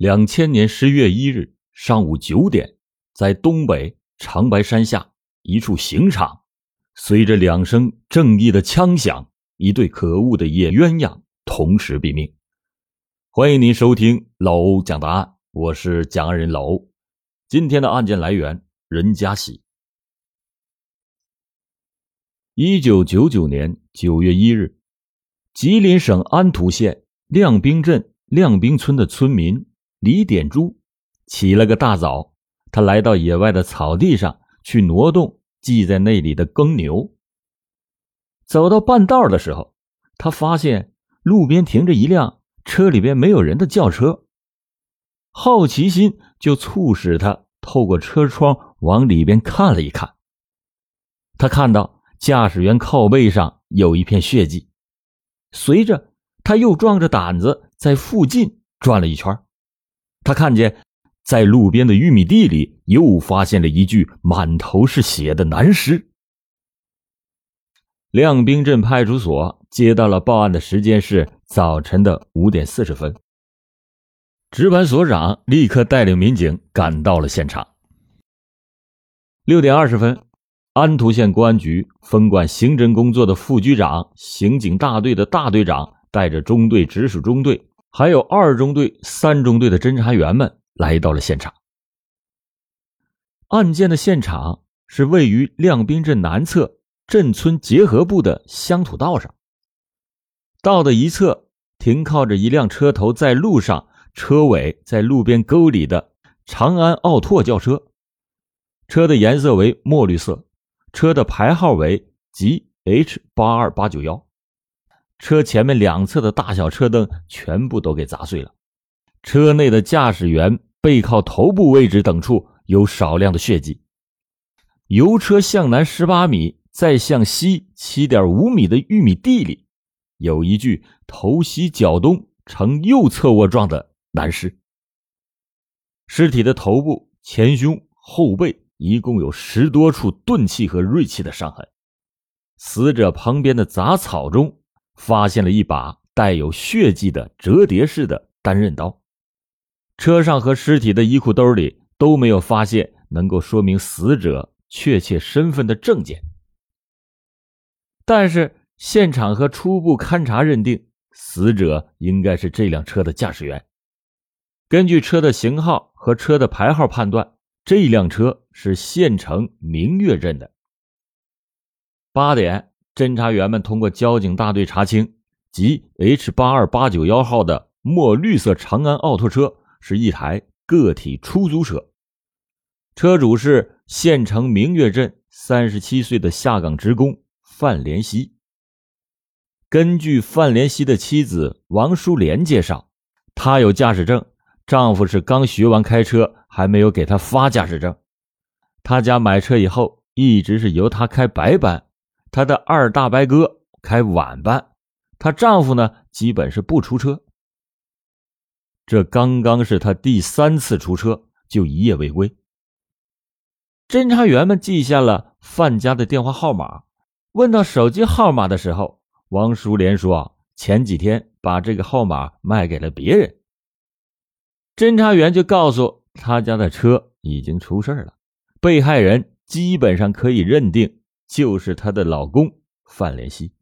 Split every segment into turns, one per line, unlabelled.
两千年十月一日上午九点，在东北长白山下一处刑场，随着两声正义的枪响，一对可恶的野鸳鸯同时毙命。欢迎您收听老欧讲答案，我是讲案人老欧。今天的案件来源：任家喜。一九九九年九月一日，吉林省安图县亮兵镇亮兵村的村民。李点珠起了个大早，他来到野外的草地上去挪动系在那里的耕牛。走到半道的时候，他发现路边停着一辆车，里边没有人的轿车。好奇心就促使他透过车窗往里边看了一看。他看到驾驶员靠背上有一片血迹，随着他又壮着胆子在附近转了一圈。他看见，在路边的玉米地里又发现了一具满头是血的男尸。亮兵镇派出所接到了报案的时间是早晨的五点四十分。值班所长立刻带领民警赶到了现场。六点二十分，安图县公安局分管刑侦工作的副局长、刑警大队的大队长带着中队直属中队。还有二中队、三中队的侦查员们来到了现场。案件的现场是位于亮兵镇南侧镇村结合部的乡土道上。道的一侧停靠着一辆车头在路上、车尾在路边沟里的长安奥拓轿车，车的颜色为墨绿色，车的牌号为 G H 八二八九幺。车前面两侧的大小车灯全部都给砸碎了，车内的驾驶员背靠头部位置等处有少量的血迹。由车向南十八米，再向西七点五米的玉米地里，有一具头西脚东呈右侧卧状的男尸。尸体的头部、前胸、后背一共有十多处钝器和锐器的伤痕。死者旁边的杂草中。发现了一把带有血迹的折叠式的单刃刀，车上和尸体的衣裤兜里都没有发现能够说明死者确切身份的证件。但是现场和初步勘查认定，死者应该是这辆车的驾驶员。根据车的型号和车的牌号判断，这辆车是县城明月镇的。八点。侦查员们通过交警大队查清，即 H 八二八九幺号的墨绿色长安奥拓车是一台个体出租车，车主是县城明月镇三十七岁的下岗职工范连熙。根据范连熙的妻子王淑莲介绍，她有驾驶证，丈夫是刚学完开车，还没有给她发驾驶证。她家买车以后，一直是由她开白班。她的二大伯哥开晚班，她丈夫呢基本是不出车。这刚刚是她第三次出车，就一夜未归。侦查员们记下了范家的电话号码，问到手机号码的时候，王淑莲说前几天把这个号码卖给了别人。侦查员就告诉他家的车已经出事了，被害人基本上可以认定。就是她的老公范连熙。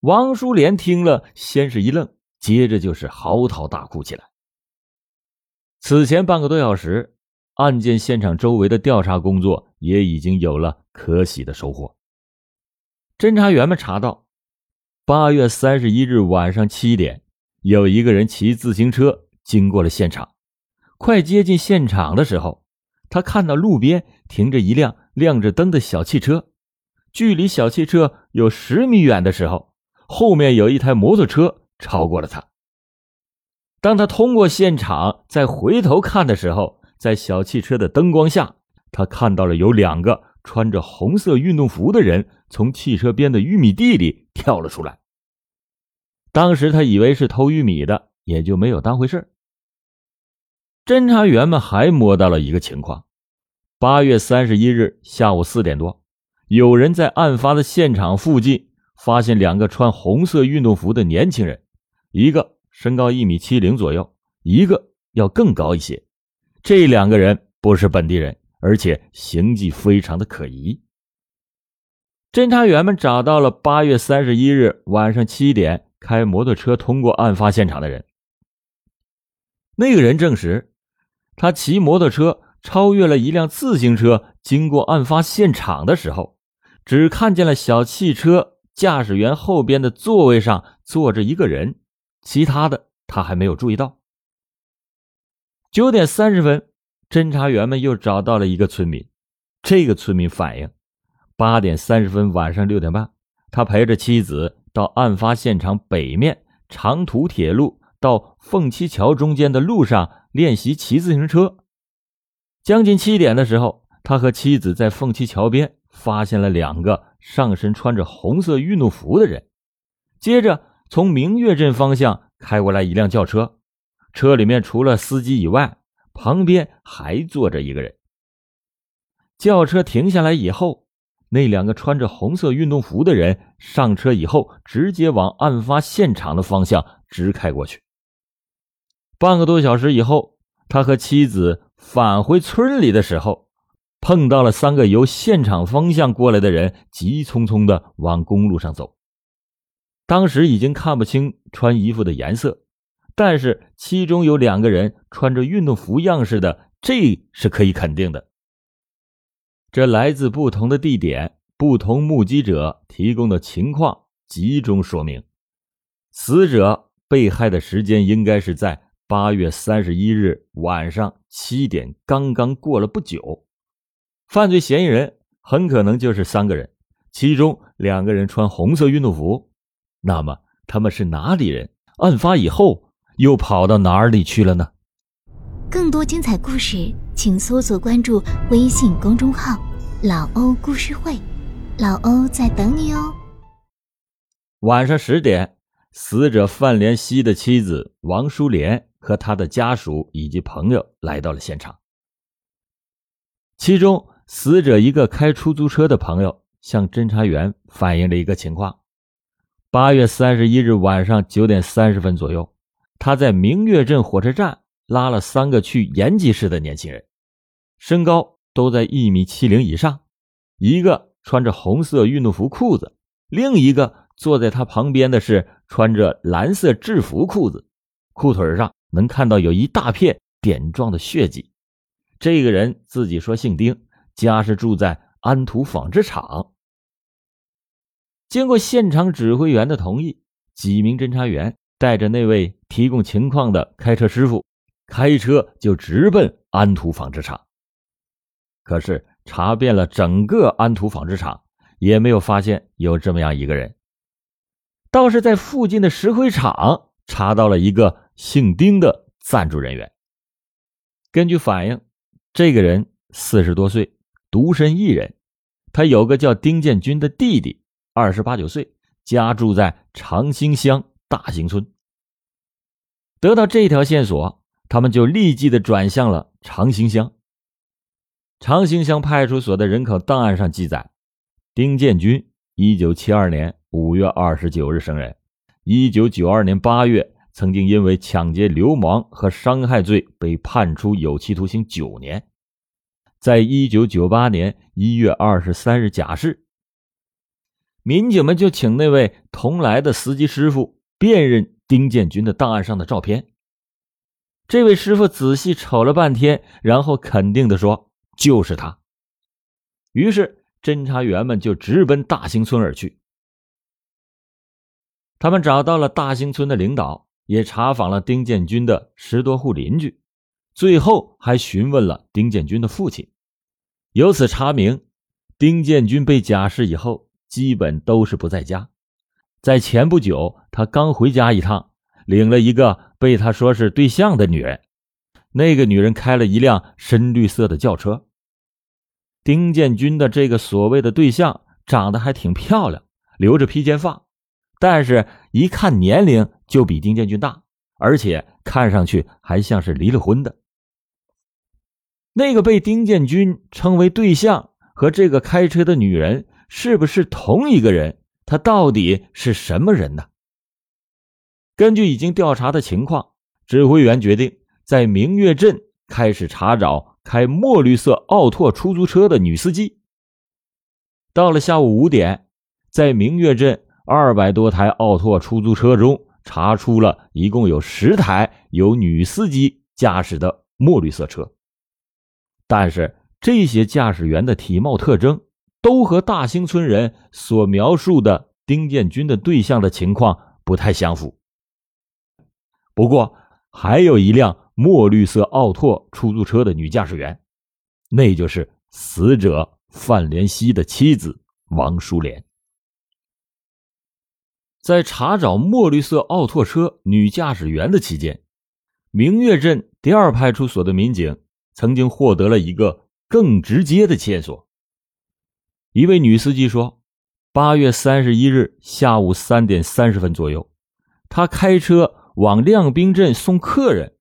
王淑莲听了，先是一愣，接着就是嚎啕大哭起来。此前半个多小时，案件现场周围的调查工作也已经有了可喜的收获。侦查员们查到，八月三十一日晚上七点，有一个人骑自行车经过了现场。快接近现场的时候，他看到路边停着一辆。亮着灯的小汽车，距离小汽车有十米远的时候，后面有一台摩托车超过了他。当他通过现场再回头看的时候，在小汽车的灯光下，他看到了有两个穿着红色运动服的人从汽车边的玉米地里跳了出来。当时他以为是偷玉米的，也就没有当回事侦查员们还摸到了一个情况。八月三十一日下午四点多，有人在案发的现场附近发现两个穿红色运动服的年轻人，一个身高一米七零左右，一个要更高一些。这两个人不是本地人，而且行迹非常的可疑。侦查员们找到了八月三十一日晚上七点开摩托车通过案发现场的人。那个人证实，他骑摩托车超越了一辆自行车，经过案发现场的时候，只看见了小汽车驾驶员后边的座位上坐着一个人，其他的他还没有注意到。九点三十分，侦查员们又找到了一个村民，这个村民反映。八点三十分，晚上六点半，他陪着妻子到案发现场北面长途铁路到凤栖桥中间的路上练习骑自行车。将近七点的时候，他和妻子在凤栖桥边发现了两个上身穿着红色运动服的人。接着，从明月镇方向开过来一辆轿车，车里面除了司机以外，旁边还坐着一个人。轿车停下来以后。那两个穿着红色运动服的人上车以后，直接往案发现场的方向直开过去。半个多小时以后，他和妻子返回村里的时候，碰到了三个由现场方向过来的人，急匆匆的往公路上走。当时已经看不清穿衣服的颜色，但是其中有两个人穿着运动服样式的，这是可以肯定的。这来自不同的地点、不同目击者提供的情况集中说明，死者被害的时间应该是在八月三十一日晚上七点刚刚过了不久。犯罪嫌疑人很可能就是三个人，其中两个人穿红色运动服。那么他们是哪里人？案发以后又跑到哪里去了呢？
更多精彩故事，请搜索关注微信公众号“老欧故事会”，老欧在等你哦。
晚上十点，死者范连熙的妻子王淑莲和他的家属以及朋友来到了现场。其中，死者一个开出租车的朋友向侦查员反映了一个情况：八月三十一日晚上九点三十分左右，他在明月镇火车站。拉了三个去延吉市的年轻人，身高都在一米七零以上，一个穿着红色运动服裤子，另一个坐在他旁边的是穿着蓝色制服裤子，裤腿上能看到有一大片点状的血迹。这个人自己说姓丁，家是住在安图纺织厂。经过现场指挥员的同意，几名侦查员带着那位提供情况的开车师傅。开车就直奔安图纺织厂，可是查遍了整个安图纺织厂，也没有发现有这么样一个人。倒是在附近的石灰厂查到了一个姓丁的赞助人员。根据反映，这个人四十多岁，独身一人，他有个叫丁建军的弟弟，二十八九岁，家住在长兴乡大兴村。得到这条线索。他们就立即的转向了长兴乡。长兴乡派出所的人口档案上记载，丁建军，一九七二年五月二十九日生人，一九九二年八月曾经因为抢劫流氓和伤害罪被判处有期徒刑九年，在一九九八年一月二十三日假释，民警们就请那位同来的司机师傅辨认丁建军的档案上的照片。这位师傅仔细瞅了半天，然后肯定的说：“就是他。”于是侦查员们就直奔大兴村而去。他们找到了大兴村的领导，也查访了丁建军的十多户邻居，最后还询问了丁建军的父亲。由此查明，丁建军被假释以后，基本都是不在家。在前不久，他刚回家一趟。领了一个被他说是对象的女人，那个女人开了一辆深绿色的轿车。丁建军的这个所谓的对象长得还挺漂亮，留着披肩发，但是一看年龄就比丁建军大，而且看上去还像是离了婚的。那个被丁建军称为对象和这个开车的女人是不是同一个人？他到底是什么人呢？根据已经调查的情况，指挥员决定在明月镇开始查找开墨绿色奥拓出租车的女司机。到了下午五点，在明月镇二百多台奥拓出租车中，查出了一共有十台由女司机驾驶的墨绿色车。但是这些驾驶员的体貌特征都和大兴村人所描述的丁建军的对象的情况不太相符。不过，还有一辆墨绿色奥拓出租车的女驾驶员，那就是死者范连熙的妻子王淑莲。在查找墨绿色奥拓车女驾驶员的期间，明月镇第二派出所的民警曾经获得了一个更直接的线索。一位女司机说，八月三十一日下午三点三十分左右，她开车。往亮兵镇送客人，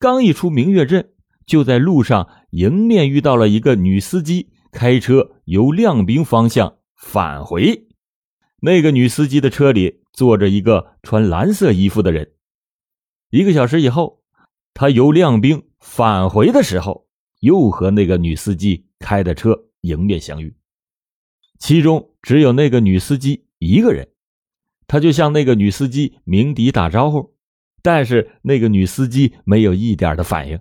刚一出明月镇，就在路上迎面遇到了一个女司机开车由亮兵方向返回。那个女司机的车里坐着一个穿蓝色衣服的人。一个小时以后，他由亮兵返回的时候，又和那个女司机开的车迎面相遇，其中只有那个女司机一个人，他就向那个女司机鸣笛打招呼。但是那个女司机没有一点的反应。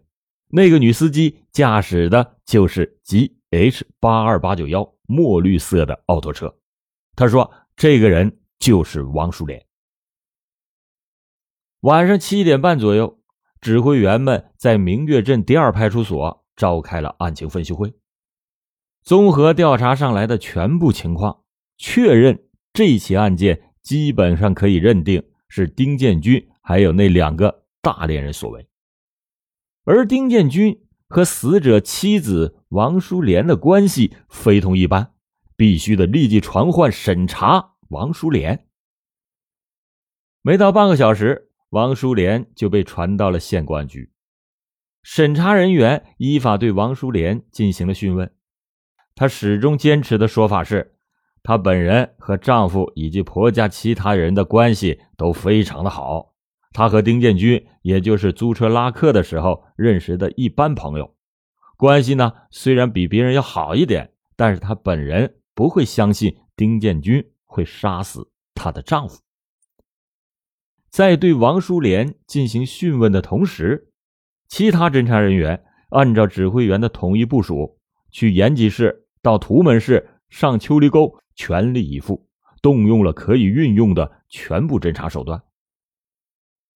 那个女司机驾驶的就是 G H 八二八九幺墨绿色的奥拓车。他说：“这个人就是王淑莲。”晚上七点半左右，指挥员们在明月镇第二派出所召开了案情分析会，综合调查上来的全部情况，确认这起案件基本上可以认定是丁建军。还有那两个大连人所为，而丁建军和死者妻子王淑莲的关系非同一般，必须得立即传唤审查王淑莲。没到半个小时，王淑莲就被传到了县公安局。审查人员依法对王淑莲进行了讯问，她始终坚持的说法是，她本人和丈夫以及婆家其他人的关系都非常的好。她和丁建军，也就是租车拉客的时候认识的一般朋友，关系呢虽然比别人要好一点，但是她本人不会相信丁建军会杀死她的丈夫。在对王淑莲进行讯问的同时，其他侦查人员按照指挥员的统一部署，去延吉市、到图门市、上秋梨沟，全力以赴，动用了可以运用的全部侦查手段。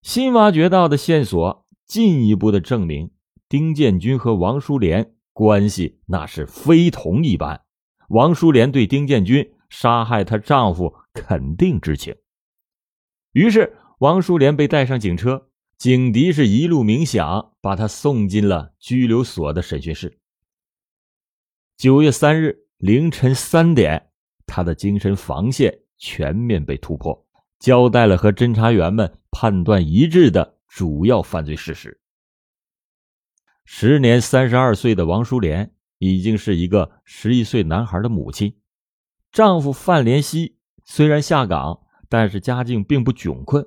新挖掘到的线索进一步的证明，丁建军和王淑莲关系那是非同一般。王淑莲对丁建军杀害她丈夫肯定知情。于是，王淑莲被带上警车，警笛是一路鸣响，把她送进了拘留所的审讯室。九月三日凌晨三点，她的精神防线全面被突破。交代了和侦查员们判断一致的主要犯罪事实。时年三十二岁的王淑莲已经是一个十一岁男孩的母亲，丈夫范连熙虽然下岗，但是家境并不窘困，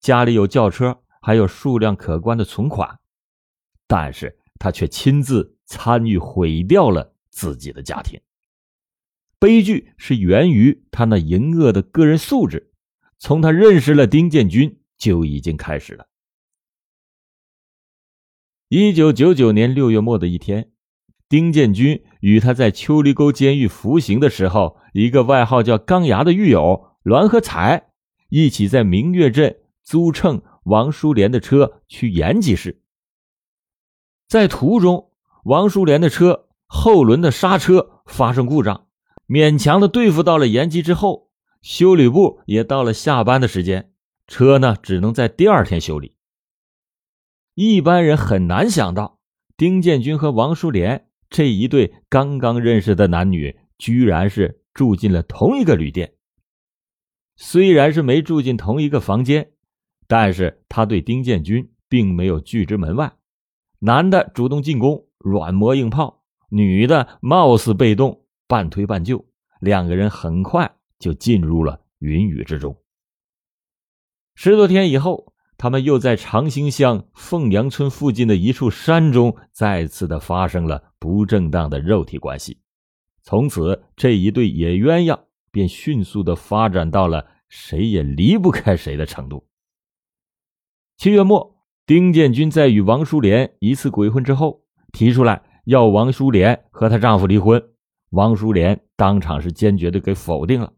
家里有轿车，还有数量可观的存款，但是他却亲自参与毁掉了自己的家庭。悲剧是源于他那淫恶的个人素质。从他认识了丁建军就已经开始了。一九九九年六月末的一天，丁建军与他在秋梨沟监狱服刑的时候，一个外号叫“钢牙”的狱友栾和才一起在明月镇租乘王淑莲的车去延吉市。在途中，王淑莲的车后轮的刹车发生故障，勉强的对付到了延吉之后。修理部也到了下班的时间，车呢只能在第二天修理。一般人很难想到，丁建军和王淑莲这一对刚刚认识的男女，居然是住进了同一个旅店。虽然是没住进同一个房间，但是他对丁建军并没有拒之门外。男的主动进攻，软磨硬泡；女的貌似被动，半推半就。两个人很快。就进入了云雨之中。十多天以后，他们又在长兴乡凤阳村附近的一处山中再次的发生了不正当的肉体关系。从此，这一对野鸳鸯便迅速的发展到了谁也离不开谁的程度。七月末，丁建军在与王淑莲一次鬼混之后，提出来要王淑莲和她丈夫离婚。王淑莲当场是坚决的给否定了。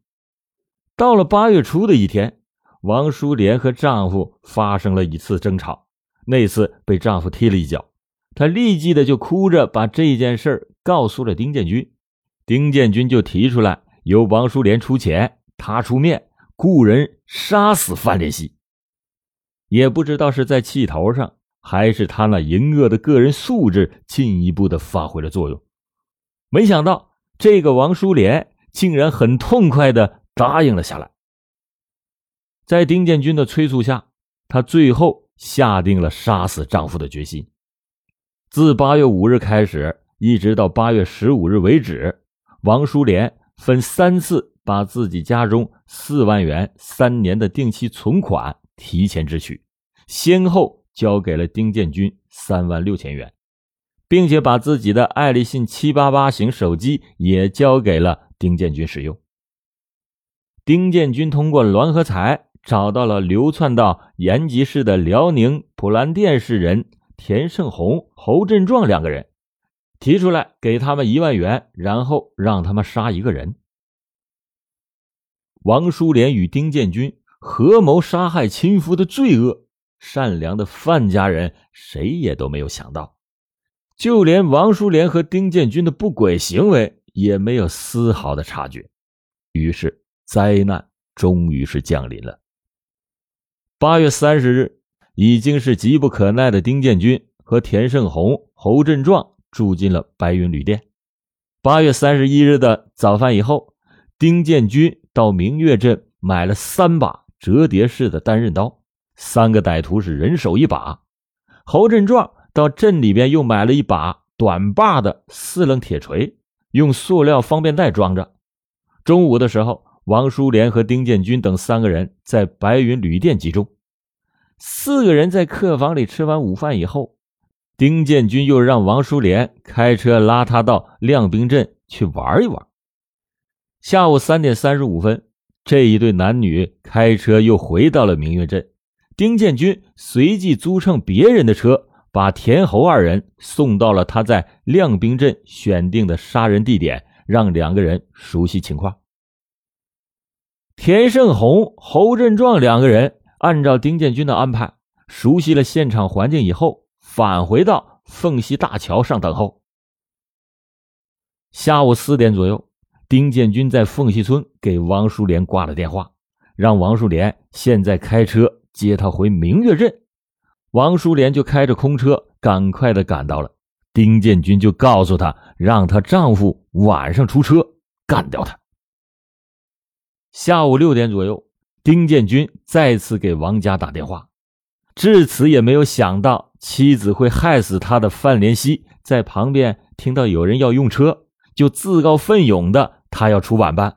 到了八月初的一天，王淑莲和丈夫发生了一次争吵，那次被丈夫踢了一脚，她立即的就哭着把这件事告诉了丁建军。丁建军就提出来由王淑莲出钱，他出面雇人杀死范连熙。也不知道是在气头上，还是他那淫恶的个人素质进一步的发挥了作用。没想到这个王淑莲竟然很痛快的答应了下来。在丁建军的催促下，她最后下定了杀死丈夫的决心。自八月五日开始，一直到八月十五日为止，王淑莲分三次把自己家中四万元三年的定期存款。提前支取，先后交给了丁建军三万六千元，并且把自己的爱立信七八八型手机也交给了丁建军使用。丁建军通过栾和才找到了流窜到延吉市的辽宁普兰店市人田胜红、侯振壮两个人，提出来给他们一万元，然后让他们杀一个人。王淑莲与丁建军。合谋杀害亲夫的罪恶，善良的范家人谁也都没有想到，就连王淑莲和丁建军的不轨行为也没有丝毫的察觉。于是，灾难终于是降临了。八月三十日，已经是急不可耐的丁建军和田胜红、侯振壮住进了白云旅店。八月三十一日的早饭以后，丁建军到明月镇买了三把。折叠式的单刃刀，三个歹徒是人手一把。侯振壮到镇里边又买了一把短把的四棱铁锤，用塑料方便袋装着。中午的时候，王淑莲和丁建军等三个人在白云旅店集中。四个人在客房里吃完午饭以后，丁建军又让王淑莲开车拉他到亮兵镇去玩一玩。下午三点三十五分。这一对男女开车又回到了明月镇，丁建军随即租乘别人的车，把田侯二人送到了他在亮兵镇选定的杀人地点，让两个人熟悉情况。田胜红、侯振壮两个人按照丁建军的安排，熟悉了现场环境以后，返回到凤溪大桥上等候。下午四点左右。丁建军在凤溪村给王淑莲挂了电话，让王淑莲现在开车接他回明月镇。王淑莲就开着空车，赶快的赶到了。丁建军就告诉她，让她丈夫晚上出车干掉他。下午六点左右，丁建军再次给王家打电话，至此也没有想到妻子会害死他的范连熙，在旁边听到有人要用车。就自告奋勇的，他要出晚班，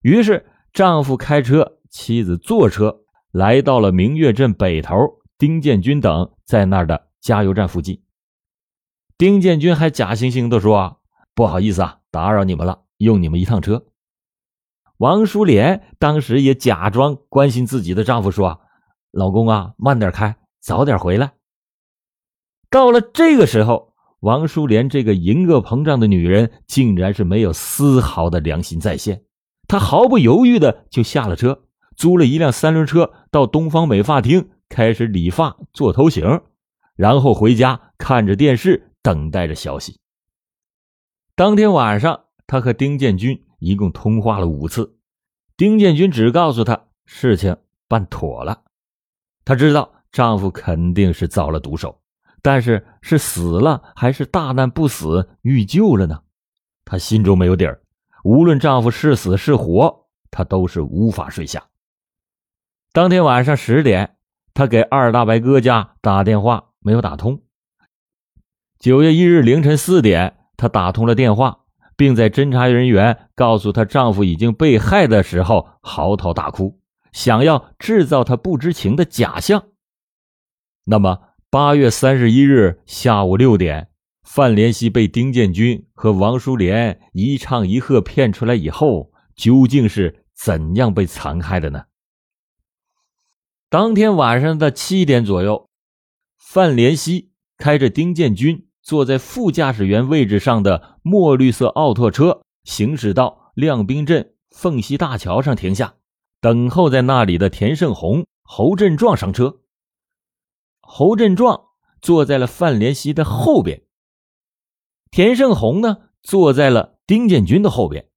于是丈夫开车，妻子坐车，来到了明月镇北头丁建军等在那儿的加油站附近。丁建军还假惺惺的说：“不好意思啊，打扰你们了，用你们一趟车。”王淑莲当时也假装关心自己的丈夫说：“老公啊，慢点开，早点回来。”到了这个时候。王淑莲这个淫恶膨胀的女人，竟然是没有丝毫的良心在线。她毫不犹豫的就下了车，租了一辆三轮车到东方美发厅开始理发做头型，然后回家看着电视等待着消息。当天晚上，她和丁建军一共通话了五次，丁建军只告诉她事情办妥了，她知道丈夫肯定是遭了毒手。但是是死了还是大难不死遇救了呢？她心中没有底儿。无论丈夫是死是活，她都是无法睡下。当天晚上十点，她给二大白哥家打电话，没有打通。九月一日凌晨四点，她打通了电话，并在侦查人员告诉她丈夫已经被害的时候嚎啕大哭，想要制造她不知情的假象，那么八月三十一日下午六点，范连熙被丁建军和王淑莲一唱一和骗出来以后，究竟是怎样被残害的呢？当天晚上的七点左右，范连熙开着丁建军坐在副驾驶员位置上的墨绿色奥拓车，行驶到亮滨镇凤溪大桥上停下，等候在那里的田胜红、侯振壮上车。侯振壮坐在了范连熙的后边，田胜红呢坐在了丁建军的后边。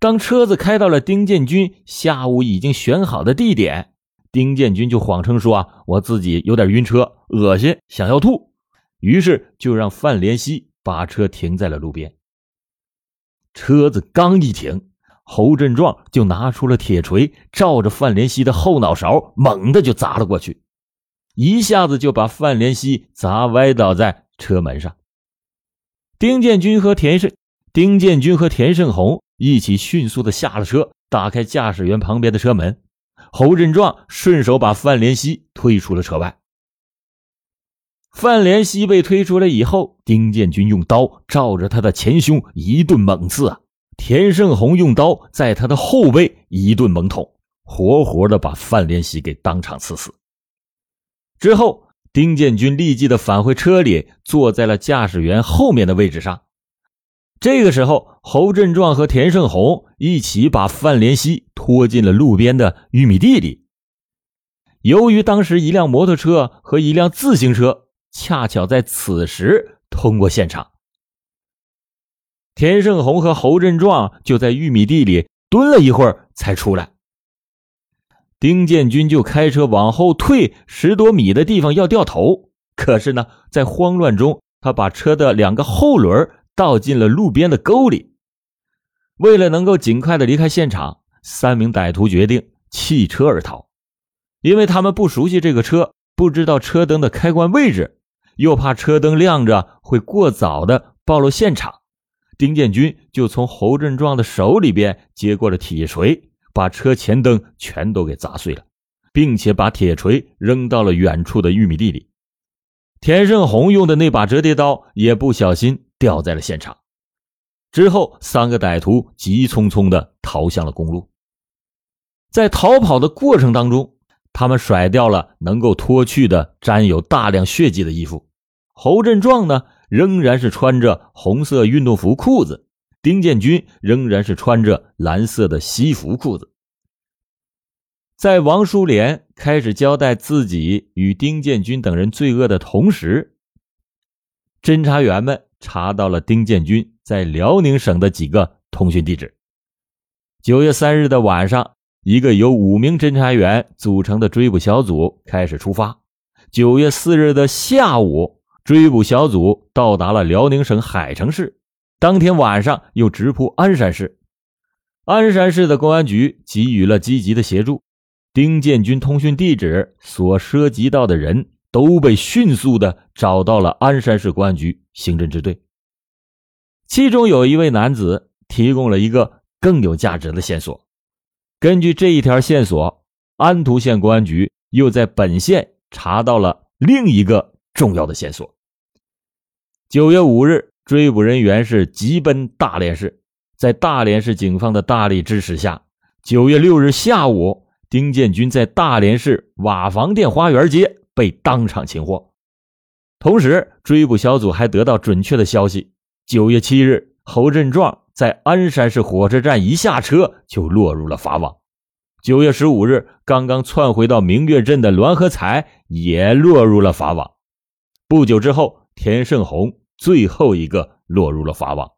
当车子开到了丁建军下午已经选好的地点。丁建军就谎称说：“啊，我自己有点晕车，恶心，想要吐。”于是就让范连熙把车停在了路边。车子刚一停，侯振壮就拿出了铁锤，照着范连熙的后脑勺猛地就砸了过去，一下子就把范连熙砸歪倒在车门上。丁建军和田胜，丁建军和田胜红一起迅速的下了车，打开驾驶员旁边的车门。侯振壮顺手把范连熙推出了车外。范连熙被推出来以后，丁建军用刀照着他的前胸一顿猛刺啊！田胜红用刀在他的后背一顿猛捅，活活的把范连熙给当场刺死。之后，丁建军立即的返回车里，坐在了驾驶员后面的位置上。这个时候，侯振壮和田胜红一起把范连熙拖进了路边的玉米地里。由于当时一辆摩托车和一辆自行车恰巧在此时通过现场，田胜红和侯振壮就在玉米地里蹲了一会儿才出来。丁建军就开车往后退十多米的地方要掉头，可是呢，在慌乱中，他把车的两个后轮。倒进了路边的沟里。为了能够尽快的离开现场，三名歹徒决定弃车而逃。因为他们不熟悉这个车，不知道车灯的开关位置，又怕车灯亮着会过早的暴露现场。丁建军就从侯振壮的手里边接过了铁锤，把车前灯全都给砸碎了，并且把铁锤扔到了远处的玉米地里。田胜红用的那把折叠刀也不小心。掉在了现场。之后，三个歹徒急匆匆的逃向了公路。在逃跑的过程当中，他们甩掉了能够脱去的沾有大量血迹的衣服。侯振壮呢，仍然是穿着红色运动服裤子；丁建军仍然是穿着蓝色的西服裤子。在王淑莲开始交代自己与丁建军等人罪恶的同时，侦查员们。查到了丁建军在辽宁省的几个通讯地址。九月三日的晚上，一个由五名侦查员组成的追捕小组开始出发。九月四日的下午，追捕小组到达了辽宁省海城市。当天晚上又直扑鞍山市。鞍山市的公安局给予了积极的协助，丁建军通讯地址所涉及到的人。都被迅速的找到了鞍山市公安局刑侦支队。其中有一位男子提供了一个更有价值的线索。根据这一条线索，安图县公安局又在本县查到了另一个重要的线索。九月五日，追捕人员是急奔大连市，在大连市警方的大力支持下，九月六日下午，丁建军在大连市瓦房店花园街。被当场擒获，同时追捕小组还得到准确的消息：九月七日，侯振壮在鞍山市火车站一下车就落入了法网；九月十五日，刚刚窜回到明月镇的栾和才也落入了法网。不久之后，田胜红最后一个落入了法网。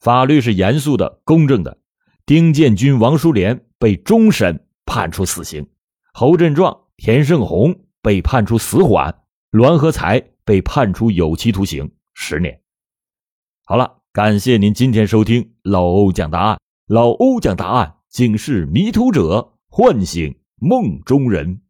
法律是严肃的、公正的。丁建军、王淑莲被终审判处死刑，侯振壮、田胜红。被判处死缓，栾和才被判处有期徒刑十年。好了，感谢您今天收听老欧讲答案。老欧讲答案，警示迷途者，唤醒梦中人。